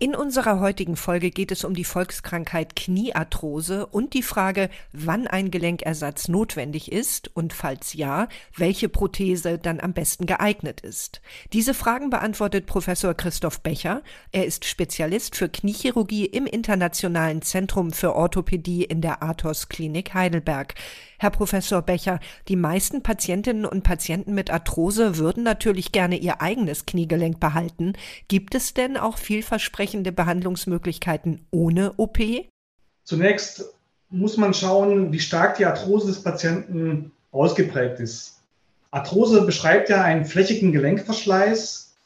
In unserer heutigen Folge geht es um die Volkskrankheit Kniearthrose und die Frage, wann ein Gelenkersatz notwendig ist und falls ja, welche Prothese dann am besten geeignet ist. Diese Fragen beantwortet Professor Christoph Becher. Er ist Spezialist für Kniechirurgie im Internationalen Zentrum für Orthopädie in der Athos Klinik Heidelberg. Herr Professor Becher, die meisten Patientinnen und Patienten mit Arthrose würden natürlich gerne ihr eigenes Kniegelenk behalten. Gibt es denn auch vielversprechende entsprechende Behandlungsmöglichkeiten ohne OP? Zunächst muss man schauen, wie stark die Arthrose des Patienten ausgeprägt ist. Arthrose beschreibt ja einen flächigen Gelenkverschleiß,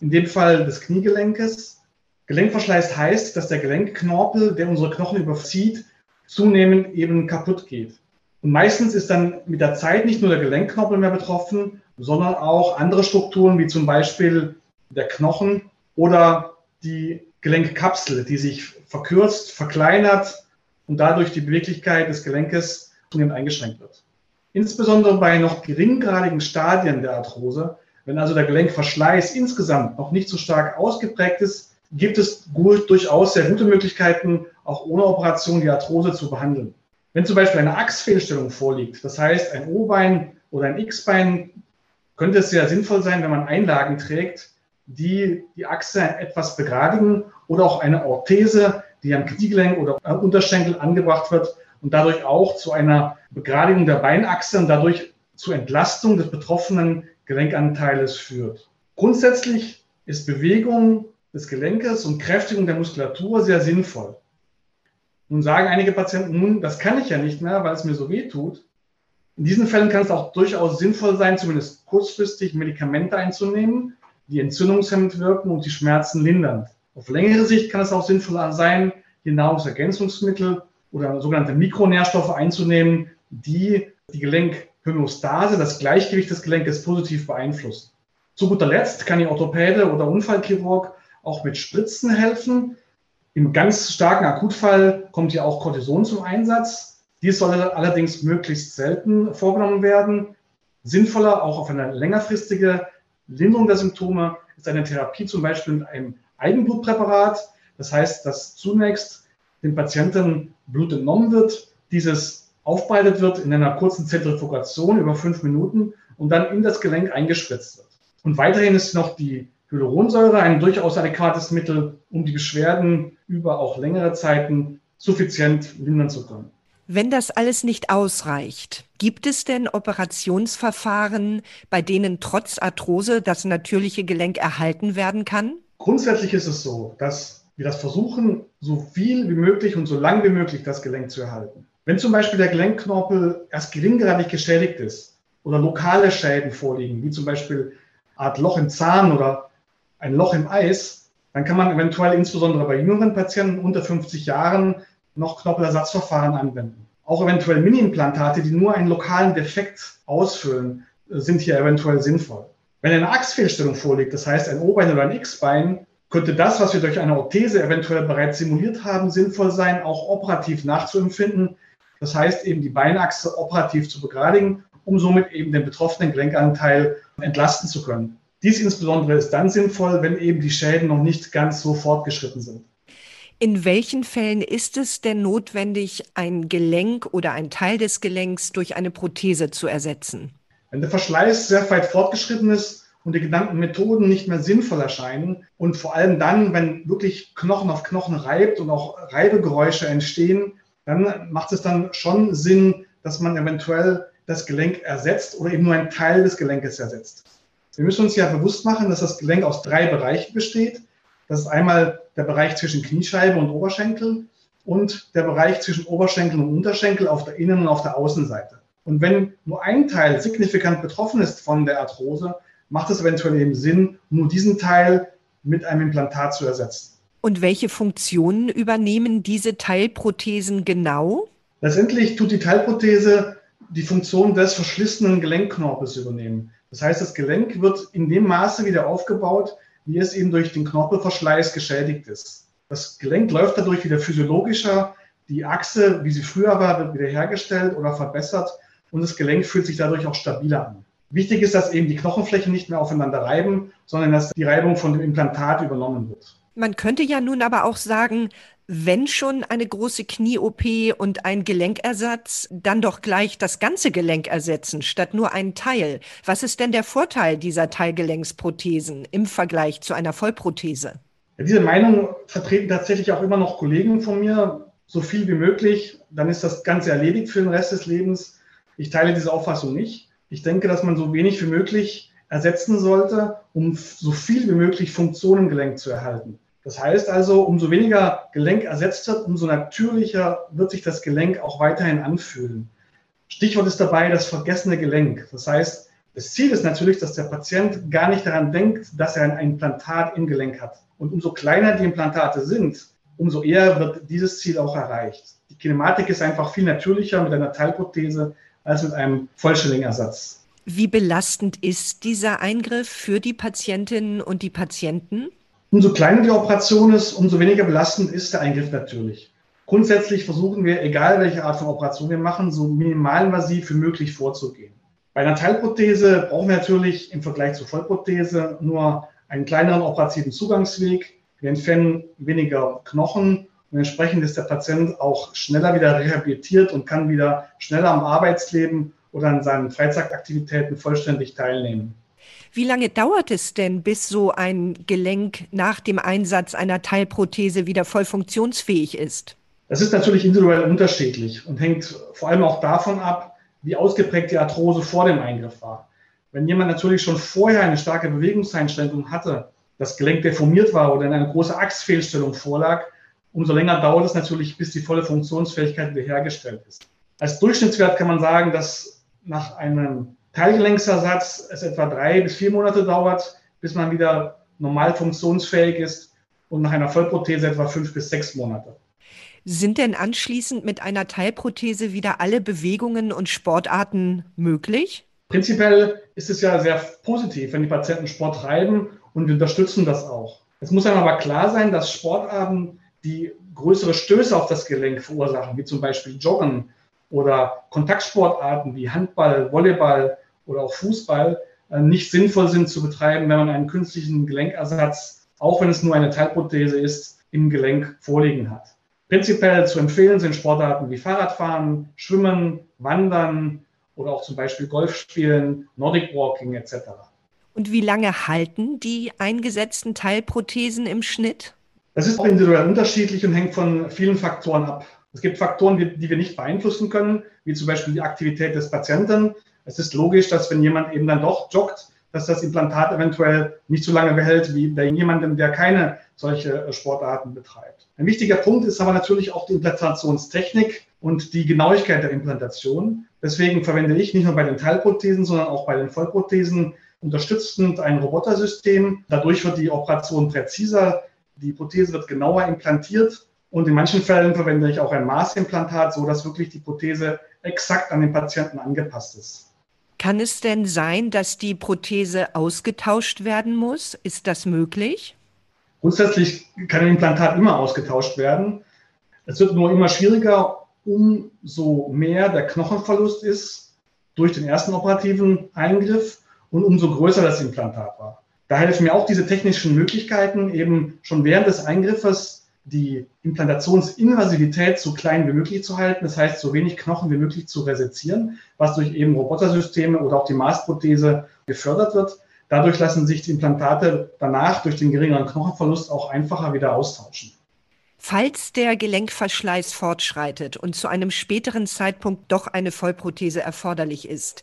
in dem Fall des Kniegelenkes. Gelenkverschleiß heißt, dass der Gelenkknorpel, der unsere Knochen überzieht, zunehmend eben kaputt geht. Und meistens ist dann mit der Zeit nicht nur der Gelenkknorpel mehr betroffen, sondern auch andere Strukturen, wie zum Beispiel der Knochen oder die Gelenkkapsel, die sich verkürzt, verkleinert und dadurch die Beweglichkeit des Gelenkes zunehmend eingeschränkt wird. Insbesondere bei noch geringgradigen Stadien der Arthrose, wenn also der Gelenkverschleiß insgesamt noch nicht so stark ausgeprägt ist, gibt es gut, durchaus sehr gute Möglichkeiten, auch ohne Operation die Arthrose zu behandeln. Wenn zum Beispiel eine Achsfehlstellung vorliegt, das heißt ein O-Bein oder ein X-Bein, könnte es sehr sinnvoll sein, wenn man Einlagen trägt, die die Achse etwas begradigen oder auch eine Orthese, die am Kniegelenk oder am Unterschenkel angebracht wird und dadurch auch zu einer Begradigung der Beinachse und dadurch zur Entlastung des betroffenen Gelenkanteiles führt. Grundsätzlich ist Bewegung des Gelenkes und Kräftigung der Muskulatur sehr sinnvoll. Nun sagen einige Patienten, nun, das kann ich ja nicht mehr, weil es mir so weh tut. In diesen Fällen kann es auch durchaus sinnvoll sein, zumindest kurzfristig Medikamente einzunehmen, die entzündungshemmend wirken und die Schmerzen lindern. Auf längere Sicht kann es auch sinnvoll sein, hier Nahrungsergänzungsmittel oder sogenannte Mikronährstoffe einzunehmen, die die Gelenkhomöostase, das Gleichgewicht des Gelenkes positiv beeinflussen. Zu guter Letzt kann die Orthopäde oder Unfallchirurg auch mit Spritzen helfen. Im ganz starken Akutfall kommt hier auch Cortison zum Einsatz. Dies soll allerdings möglichst selten vorgenommen werden. Sinnvoller auch auf eine längerfristige Linderung der Symptome ist eine Therapie zum Beispiel mit einem Eigenblutpräparat. Das heißt, dass zunächst dem Patienten Blut entnommen wird, dieses aufbereitet wird in einer kurzen Zentrifugation über fünf Minuten und dann in das Gelenk eingespritzt wird. Und weiterhin ist noch die Hyaluronsäure ein durchaus adäquates Mittel, um die Beschwerden über auch längere Zeiten suffizient lindern zu können. Wenn das alles nicht ausreicht, gibt es denn Operationsverfahren, bei denen trotz Arthrose das natürliche Gelenk erhalten werden kann? Grundsätzlich ist es so, dass wir das versuchen, so viel wie möglich und so lang wie möglich das Gelenk zu erhalten. Wenn zum Beispiel der Gelenkknorpel erst geringgradig geschädigt ist oder lokale Schäden vorliegen, wie zum Beispiel eine Art Loch im Zahn oder ein Loch im Eis, dann kann man eventuell insbesondere bei jüngeren Patienten unter 50 Jahren noch Knoppelersatzverfahren anwenden. Auch eventuell Mini-Implantate, die nur einen lokalen Defekt ausfüllen, sind hier eventuell sinnvoll. Wenn eine Achsfehlstellung vorliegt, das heißt ein O-Bein oder ein X-Bein, könnte das, was wir durch eine Orthese eventuell bereits simuliert haben, sinnvoll sein, auch operativ nachzuempfinden. Das heißt eben die Beinachse operativ zu begradigen, um somit eben den betroffenen Gelenkanteil entlasten zu können. Dies insbesondere ist dann sinnvoll, wenn eben die Schäden noch nicht ganz so fortgeschritten sind. In welchen Fällen ist es denn notwendig, ein Gelenk oder ein Teil des Gelenks durch eine Prothese zu ersetzen? Wenn der Verschleiß sehr weit fortgeschritten ist und die genannten Methoden nicht mehr sinnvoll erscheinen und vor allem dann, wenn wirklich Knochen auf Knochen reibt und auch Reibegeräusche entstehen, dann macht es dann schon Sinn, dass man eventuell das Gelenk ersetzt oder eben nur einen Teil des Gelenkes ersetzt. Wir müssen uns ja bewusst machen, dass das Gelenk aus drei Bereichen besteht. Das ist einmal der Bereich zwischen Kniescheibe und Oberschenkel und der Bereich zwischen Oberschenkel und Unterschenkel auf der Innen- und auf der Außenseite. Und wenn nur ein Teil signifikant betroffen ist von der Arthrose, macht es eventuell eben Sinn, nur diesen Teil mit einem Implantat zu ersetzen. Und welche Funktionen übernehmen diese Teilprothesen genau? Letztendlich tut die Teilprothese die Funktion des verschlissenen Gelenkknorpels übernehmen. Das heißt, das Gelenk wird in dem Maße wieder aufgebaut, wie es eben durch den Knorpelverschleiß geschädigt ist. Das Gelenk läuft dadurch wieder physiologischer. Die Achse, wie sie früher war, wird wiederhergestellt oder verbessert. und das Gelenk fühlt sich dadurch auch stabiler an. Wichtig ist, dass eben die Knochenflächen nicht mehr aufeinander reiben, sondern dass die Reibung von dem Implantat übernommen wird. Man könnte ja nun aber auch sagen, wenn schon eine große Knie-OP und ein Gelenkersatz, dann doch gleich das ganze Gelenk ersetzen, statt nur einen Teil. Was ist denn der Vorteil dieser Teilgelenksprothesen im Vergleich zu einer Vollprothese? Diese Meinung vertreten tatsächlich auch immer noch Kollegen von mir. So viel wie möglich, dann ist das Ganze erledigt für den Rest des Lebens. Ich teile diese Auffassung nicht. Ich denke, dass man so wenig wie möglich ersetzen sollte, um so viel wie möglich Funktion im zu erhalten. Das heißt also, umso weniger Gelenk ersetzt wird, umso natürlicher wird sich das Gelenk auch weiterhin anfühlen. Stichwort ist dabei das vergessene Gelenk. Das heißt, das Ziel ist natürlich, dass der Patient gar nicht daran denkt, dass er ein Implantat im Gelenk hat. Und umso kleiner die Implantate sind, umso eher wird dieses Ziel auch erreicht. Die Kinematik ist einfach viel natürlicher mit einer Teilprothese als mit einem Vollstellingersatz. Wie belastend ist dieser Eingriff für die Patientinnen und die Patienten? Umso kleiner die Operation ist, umso weniger belastend ist der Eingriff natürlich. Grundsätzlich versuchen wir, egal welche Art von Operation wir machen, so minimalinvasiv wie möglich vorzugehen. Bei einer Teilprothese brauchen wir natürlich im Vergleich zur Vollprothese nur einen kleineren operativen Zugangsweg. Wir entfernen weniger Knochen und entsprechend ist der Patient auch schneller wieder rehabilitiert und kann wieder schneller am Arbeitsleben oder an seinen Freizeitaktivitäten vollständig teilnehmen. Wie lange dauert es denn, bis so ein Gelenk nach dem Einsatz einer Teilprothese wieder voll funktionsfähig ist? Das ist natürlich individuell unterschiedlich und hängt vor allem auch davon ab, wie ausgeprägt die Arthrose vor dem Eingriff war. Wenn jemand natürlich schon vorher eine starke Bewegungseinschränkung hatte, das Gelenk deformiert war oder in eine große Achsfehlstellung vorlag, umso länger dauert es natürlich, bis die volle Funktionsfähigkeit wiederhergestellt ist. Als Durchschnittswert kann man sagen, dass nach einem Teilgelenksersatz es etwa drei bis vier Monate dauert, bis man wieder normal funktionsfähig ist und nach einer Vollprothese etwa fünf bis sechs Monate. Sind denn anschließend mit einer Teilprothese wieder alle Bewegungen und Sportarten möglich? Prinzipiell ist es ja sehr positiv, wenn die Patienten Sport treiben und wir unterstützen das auch. Es muss einem aber klar sein, dass Sportarten, die größere Stöße auf das Gelenk verursachen, wie zum Beispiel Joggen oder Kontaktsportarten wie Handball, Volleyball oder auch Fußball äh, nicht sinnvoll sind zu betreiben, wenn man einen künstlichen Gelenkersatz, auch wenn es nur eine Teilprothese ist, im Gelenk vorliegen hat. Prinzipiell zu empfehlen sind Sportarten wie Fahrradfahren, Schwimmen, Wandern oder auch zum Beispiel Golf spielen, Nordic Walking etc. Und wie lange halten die eingesetzten Teilprothesen im Schnitt? Das ist auch individuell unterschiedlich und hängt von vielen Faktoren ab. Es gibt Faktoren, die wir nicht beeinflussen können, wie zum Beispiel die Aktivität des Patienten. Es ist logisch, dass wenn jemand eben dann doch joggt, dass das Implantat eventuell nicht so lange behält wie bei jemandem, der keine solche äh, Sportarten betreibt. Ein wichtiger Punkt ist aber natürlich auch die Implantationstechnik und die Genauigkeit der Implantation. Deswegen verwende ich nicht nur bei den Teilprothesen, sondern auch bei den Vollprothesen unterstützend ein Robotersystem. Dadurch wird die Operation präziser, die Prothese wird genauer implantiert und in manchen Fällen verwende ich auch ein Maßimplantat, so dass wirklich die Prothese exakt an den Patienten angepasst ist. Kann es denn sein, dass die Prothese ausgetauscht werden muss? Ist das möglich? Grundsätzlich kann ein Implantat immer ausgetauscht werden. Es wird nur immer schwieriger, umso mehr der Knochenverlust ist durch den ersten operativen Eingriff und umso größer das Implantat war. Da helfen mir auch diese technischen Möglichkeiten, eben schon während des Eingriffes die Implantationsinvasivität so klein wie möglich zu halten, das heißt so wenig Knochen wie möglich zu resezieren, was durch eben Robotersysteme oder auch die Maßprothese gefördert wird. Dadurch lassen sich die Implantate danach durch den geringeren Knochenverlust auch einfacher wieder austauschen. Falls der Gelenkverschleiß fortschreitet und zu einem späteren Zeitpunkt doch eine Vollprothese erforderlich ist,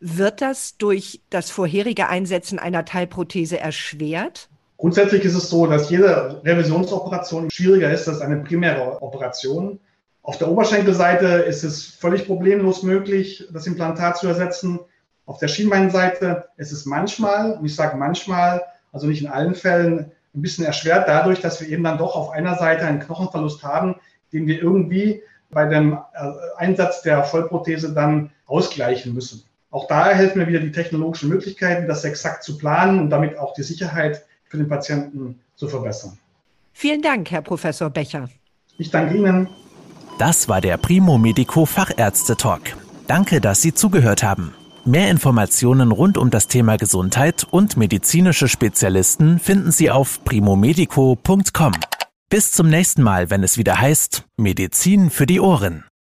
wird das durch das vorherige Einsetzen einer Teilprothese erschwert? Grundsätzlich ist es so, dass jede Revisionsoperation schwieriger ist als eine primäre Operation. Auf der Oberschenkelseite ist es völlig problemlos möglich, das Implantat zu ersetzen. Auf der Schienbeinseite ist es manchmal, und ich sage manchmal, also nicht in allen Fällen, ein bisschen erschwert dadurch, dass wir eben dann doch auf einer Seite einen Knochenverlust haben, den wir irgendwie bei dem äh, Einsatz der Vollprothese dann ausgleichen müssen. Auch da helfen mir wieder die technologischen Möglichkeiten, das exakt zu planen und damit auch die Sicherheit für den Patienten zu verbessern. Vielen Dank, Herr Professor Becher. Ich danke Ihnen. Das war der Primo Medico Fachärzte Talk. Danke, dass Sie zugehört haben. Mehr Informationen rund um das Thema Gesundheit und medizinische Spezialisten finden Sie auf primomedico.com. Bis zum nächsten Mal, wenn es wieder heißt Medizin für die Ohren.